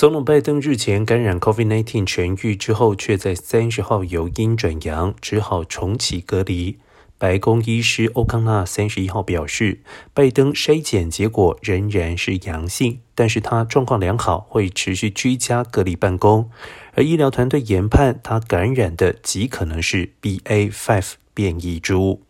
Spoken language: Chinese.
总统拜登日前感染 COVID-19 痊愈之后，却在三十号由阴转阳，只好重启隔离。白宫医师欧康纳三十一号表示，拜登筛检结果仍然是阳性，但是他状况良好，会持续居家隔离办公。而医疗团队研判，他感染的极可能是 BA.5 变异株。